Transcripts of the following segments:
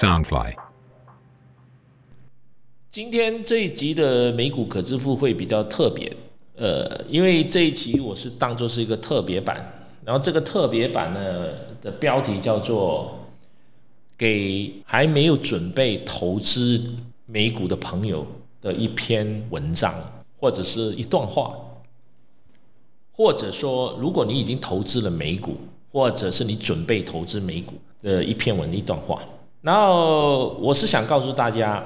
Soundfly。今天这一集的美股可支付会比较特别，呃，因为这一集我是当做是一个特别版，然后这个特别版呢的标题叫做“给还没有准备投资美股的朋友的一篇文章”或者是一段话，或者说如果你已经投资了美股，或者是你准备投资美股的一篇文一段话。然后我是想告诉大家。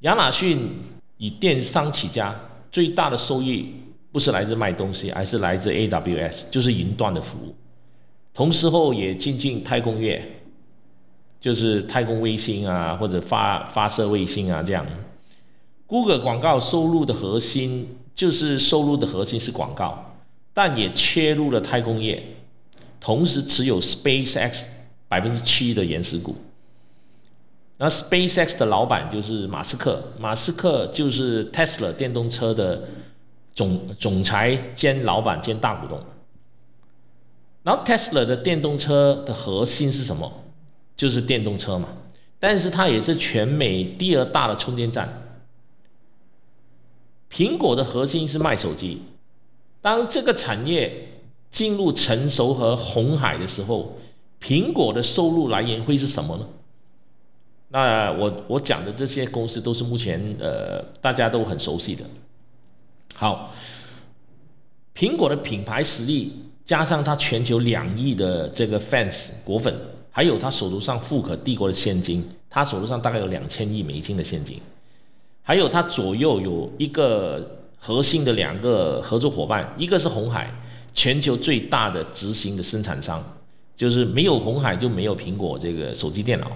亚马逊以电商起家，最大的收益不是来自卖东西，而是来自 AWS，就是云端的服务。同时后也进军太空业，就是太空卫星啊，或者发发射卫星啊这样。Google 广告收入的核心就是收入的核心是广告，但也切入了太空业，同时持有 SpaceX 百分之七的原始股。那 SpaceX 的老板就是马斯克，马斯克就是 Tesla 电动车的总总裁兼老板兼大股东。然后 Tesla 的电动车的核心是什么？就是电动车嘛。但是它也是全美第二大的充电站。苹果的核心是卖手机。当这个产业进入成熟和红海的时候，苹果的收入来源会是什么呢？那我我讲的这些公司都是目前呃大家都很熟悉的。好，苹果的品牌实力加上它全球两亿的这个 fans 果粉，还有它手头上富可帝国的现金，它手头上大概有两千亿美金的现金，还有它左右有一个核心的两个合作伙伴，一个是红海，全球最大的执行的生产商，就是没有红海就没有苹果这个手机电脑。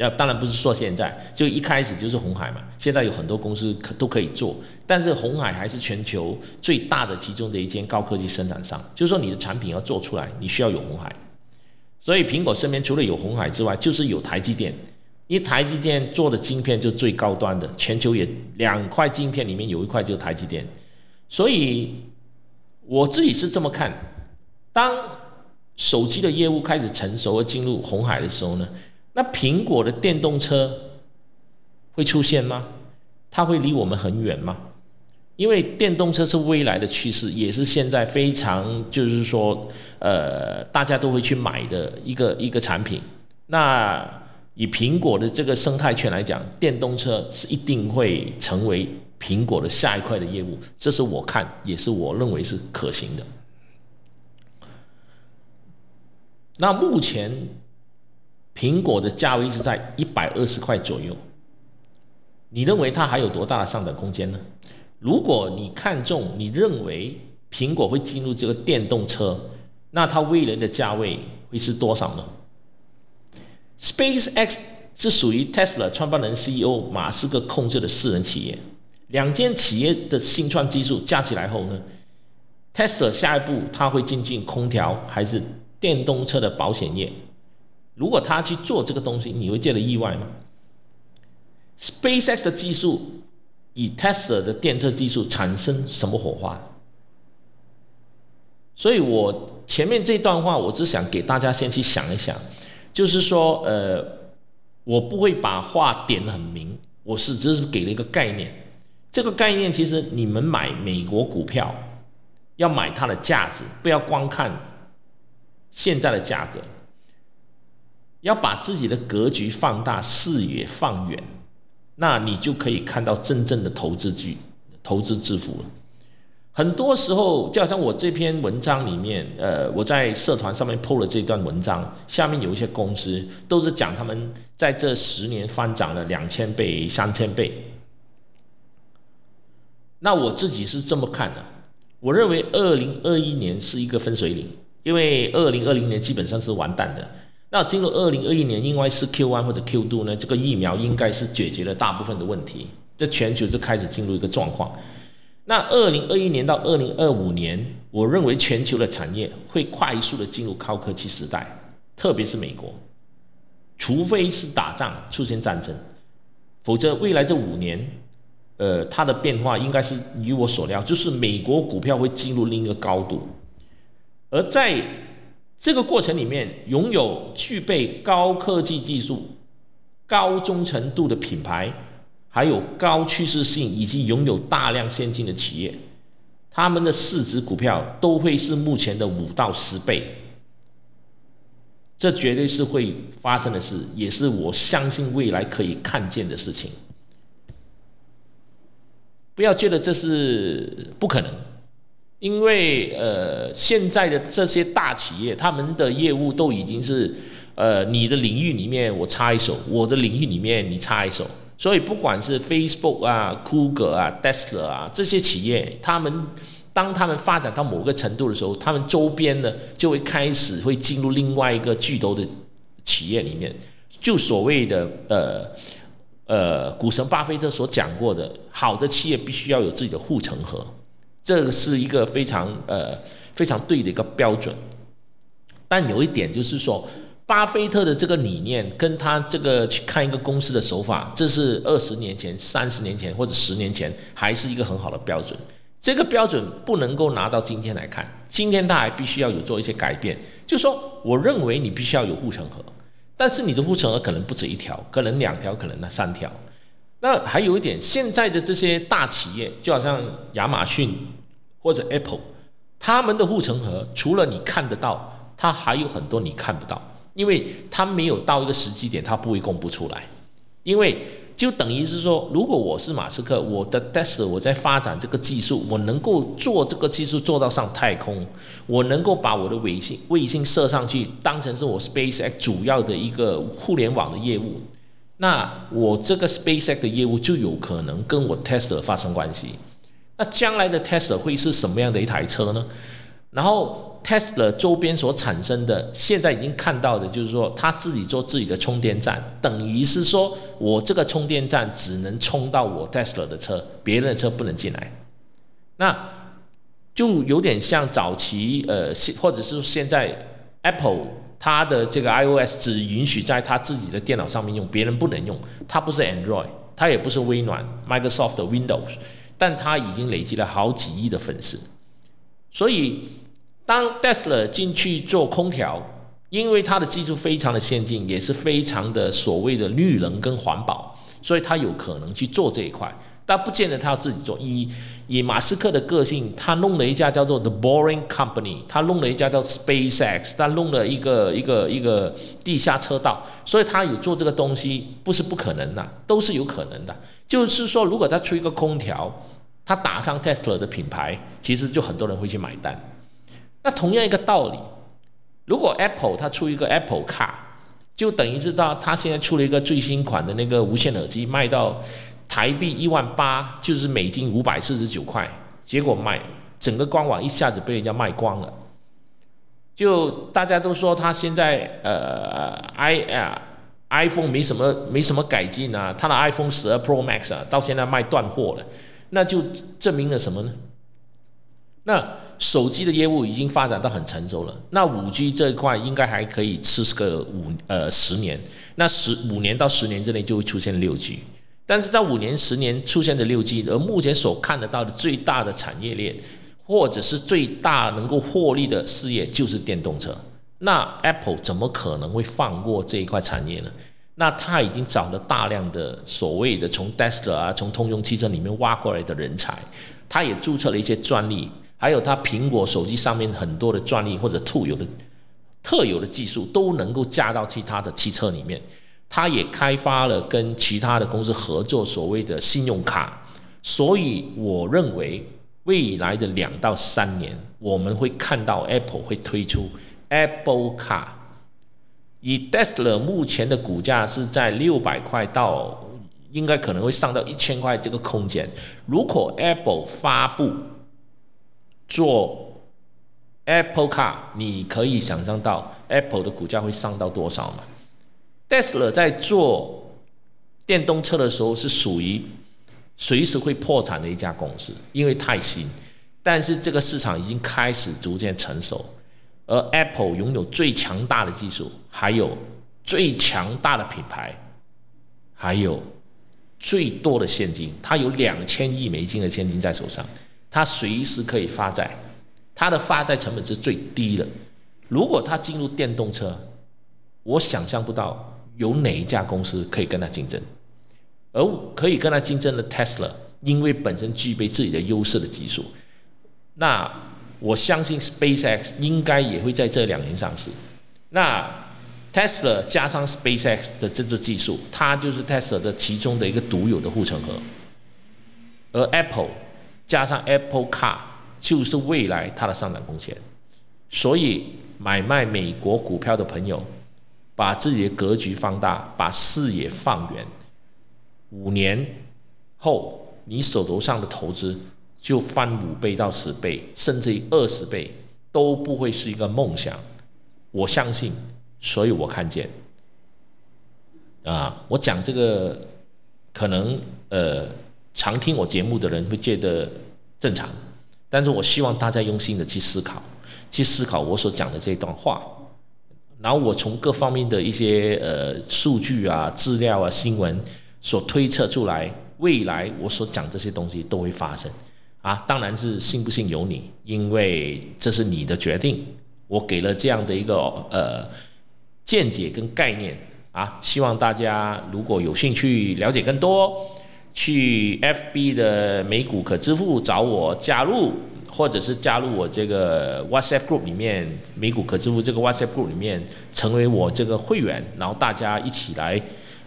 要当然不是说现在，就一开始就是红海嘛。现在有很多公司可都可以做，但是红海还是全球最大的其中的一间高科技生产商。就是说你的产品要做出来，你需要有红海。所以苹果身边除了有红海之外，就是有台积电。因为台积电做的晶片就最高端的，全球也两块晶片里面有一块就是台积电。所以我自己是这么看：当手机的业务开始成熟而进入红海的时候呢？那苹果的电动车会出现吗？它会离我们很远吗？因为电动车是未来的趋势，也是现在非常就是说，呃，大家都会去买的一个一个产品。那以苹果的这个生态圈来讲，电动车是一定会成为苹果的下一块的业务，这是我看，也是我认为是可行的。那目前。苹果的价位是在一百二十块左右，你认为它还有多大的上涨空间呢？如果你看中，你认为苹果会进入这个电动车，那它未来的价位会是多少呢？SpaceX 是属于 Tesla 创办人 CEO 马斯克控制的私人企业，两间企业的新创技术加起来后呢，Tesla 下一步它会进军空调还是电动车的保险业？如果他去做这个东西，你会觉得意外吗？SpaceX 的技术与 Tesla 的电车技术产生什么火花？所以我前面这段话，我只想给大家先去想一想，就是说，呃，我不会把话点得很明，我是只是给了一个概念。这个概念其实你们买美国股票要买它的价值，不要光看现在的价格。要把自己的格局放大，视野放远，那你就可以看到真正的投资巨投资致富。很多时候，就好像我这篇文章里面，呃，我在社团上面 PO 了这段文章，下面有一些公司都是讲他们在这十年翻涨了两千倍、三千倍。那我自己是这么看的，我认为二零二一年是一个分水岭，因为二零二零年基本上是完蛋的。那进入二零二一年，应该是 Q one 或者 Q two 呢？这个疫苗应该是解决了大部分的问题，这全球就开始进入一个状况。那二零二一年到二零二五年，我认为全球的产业会快速的进入高科技时代，特别是美国，除非是打仗出现战争，否则未来这五年，呃，它的变化应该是与我所料，就是美国股票会进入另一个高度，而在。这个过程里面，拥有具备高科技技术、高忠诚度的品牌，还有高趋势性以及拥有大量现金的企业，他们的市值股票都会是目前的五到十倍。这绝对是会发生的事，也是我相信未来可以看见的事情。不要觉得这是不可能，因为呃，现在的这些大企业，他们的业务都已经是呃，你的领域里面我插一手，我的领域里面你插一手，所以不管是 Facebook 啊、Google 啊、Tesla 啊这些企业，他们。当他们发展到某个程度的时候，他们周边呢就会开始会进入另外一个巨头的企业里面，就所谓的呃呃股神巴菲特所讲过的，好的企业必须要有自己的护城河，这是一个非常呃非常对的一个标准。但有一点就是说，巴菲特的这个理念跟他这个去看一个公司的手法，这是二十年前、三十年前或者十年前还是一个很好的标准。这个标准不能够拿到今天来看，今天他还必须要有做一些改变。就说，我认为你必须要有护城河，但是你的护城河可能不止一条，可能两条，可能那三条。那还有一点，现在的这些大企业，就好像亚马逊或者 Apple，他们的护城河除了你看得到，它还有很多你看不到，因为它没有到一个时机点，它不会公布出来，因为。就等于是说，如果我是马斯克，我的 Tesla 我在发展这个技术，我能够做这个技术做到上太空，我能够把我的卫星卫星射上去，当成是我 SpaceX 主要的一个互联网的业务，那我这个 SpaceX 的业务就有可能跟我 Tesla 发生关系。那将来的 Tesla 会是什么样的一台车呢？然后。Tesla 周边所产生的，现在已经看到的，就是说他自己做自己的充电站，等于是说我这个充电站只能充到我 Tesla 的车，别人的车不能进来。那就有点像早期呃，或者是现在 Apple 它的这个 iOS 只允许在它自己的电脑上面用，别人不能用。它不是 Android，它也不是微软 Microsoft 的 Windows，但它已经累积了好几亿的粉丝，所以。当 Tesla 进去做空调，因为它的技术非常的先进，也是非常的所谓的绿能跟环保，所以它有可能去做这一块，但不见得他要自己做。一以马斯克的个性，他弄了一家叫做 The Boring Company，他弄了一家叫 SpaceX，他弄了一个一个一个地下车道，所以他有做这个东西，不是不可能的，都是有可能的。就是说，如果他出一个空调，他打上 Tesla 的品牌，其实就很多人会去买单。那同样一个道理，如果 Apple 它出一个 Apple Car，就等于是到它现在出了一个最新款的那个无线耳机，卖到台币一万八，就是美金五百四十九块，结果卖整个官网一下子被人家卖光了。就大家都说他现在呃 i 啊 iPhone 没什么没什么改进啊，他的 iPhone 十二 Pro Max 啊到现在卖断货了，那就证明了什么呢？那手机的业务已经发展到很成熟了，那五 G 这一块应该还可以吃个五呃十年，那十五年到十年之内就会出现六 G，但是在五年十年出现的六 G，而目前所看得到的最大的产业链，或者是最大能够获利的事业就是电动车，那 Apple 怎么可能会放过这一块产业呢？那他已经找了大量的所谓的从 Tesla 啊，从通用汽车里面挖过来的人才，他也注册了一些专利。还有它苹果手机上面很多的专利或者特有的特有的技术都能够加到其他的汽车里面。它也开发了跟其他的公司合作所谓的信用卡。所以我认为未来的两到三年，我们会看到 Apple 会推出 Apple 卡。以 Tesla 目前的股价是在六百块到应该可能会上到一千块这个空间。如果 Apple 发布，做 Apple 卡你可以想象到 Apple 的股价会上到多少吗？Tesla 在做电动车的时候是属于随时会破产的一家公司，因为太新。但是这个市场已经开始逐渐成熟，而 Apple 拥有最强大的技术，还有最强大的品牌，还有最多的现金，它有两千亿美金的现金在手上。它随时可以发债，它的发债成本是最低的。如果它进入电动车，我想象不到有哪一家公司可以跟他竞争？而可以跟他竞争的 Tesla，因为本身具备自己的优势的技术，那我相信 SpaceX 应该也会在这两年上市。那 Tesla 加上 SpaceX 的这个技术，它就是 Tesla 的其中的一个独有的护城河。而 Apple 加上 Apple Car 就是未来它的上涨空间。所以买卖美国股票的朋友，把自己的格局放大，把视野放远。五年后，你手头上的投资就翻五倍到十倍，甚至于二十倍，都不会是一个梦想。我相信，所以我看见。啊，我讲这个，可能呃，常听我节目的人会觉得正常，但是我希望大家用心的去思考，去思考我所讲的这段话，然后我从各方面的一些呃数据啊、资料啊、新闻。所推测出来，未来我所讲这些东西都会发生，啊，当然是信不信由你，因为这是你的决定。我给了这样的一个呃见解跟概念啊，希望大家如果有兴趣了解更多，去 FB 的美股可支付找我加入，或者是加入我这个 WhatsApp group 里面，美股可支付这个 WhatsApp group 里面成为我这个会员，然后大家一起来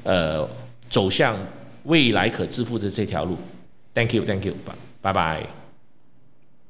呃。走向未来可支付的这条路，Thank you，Thank you，拜拜拜。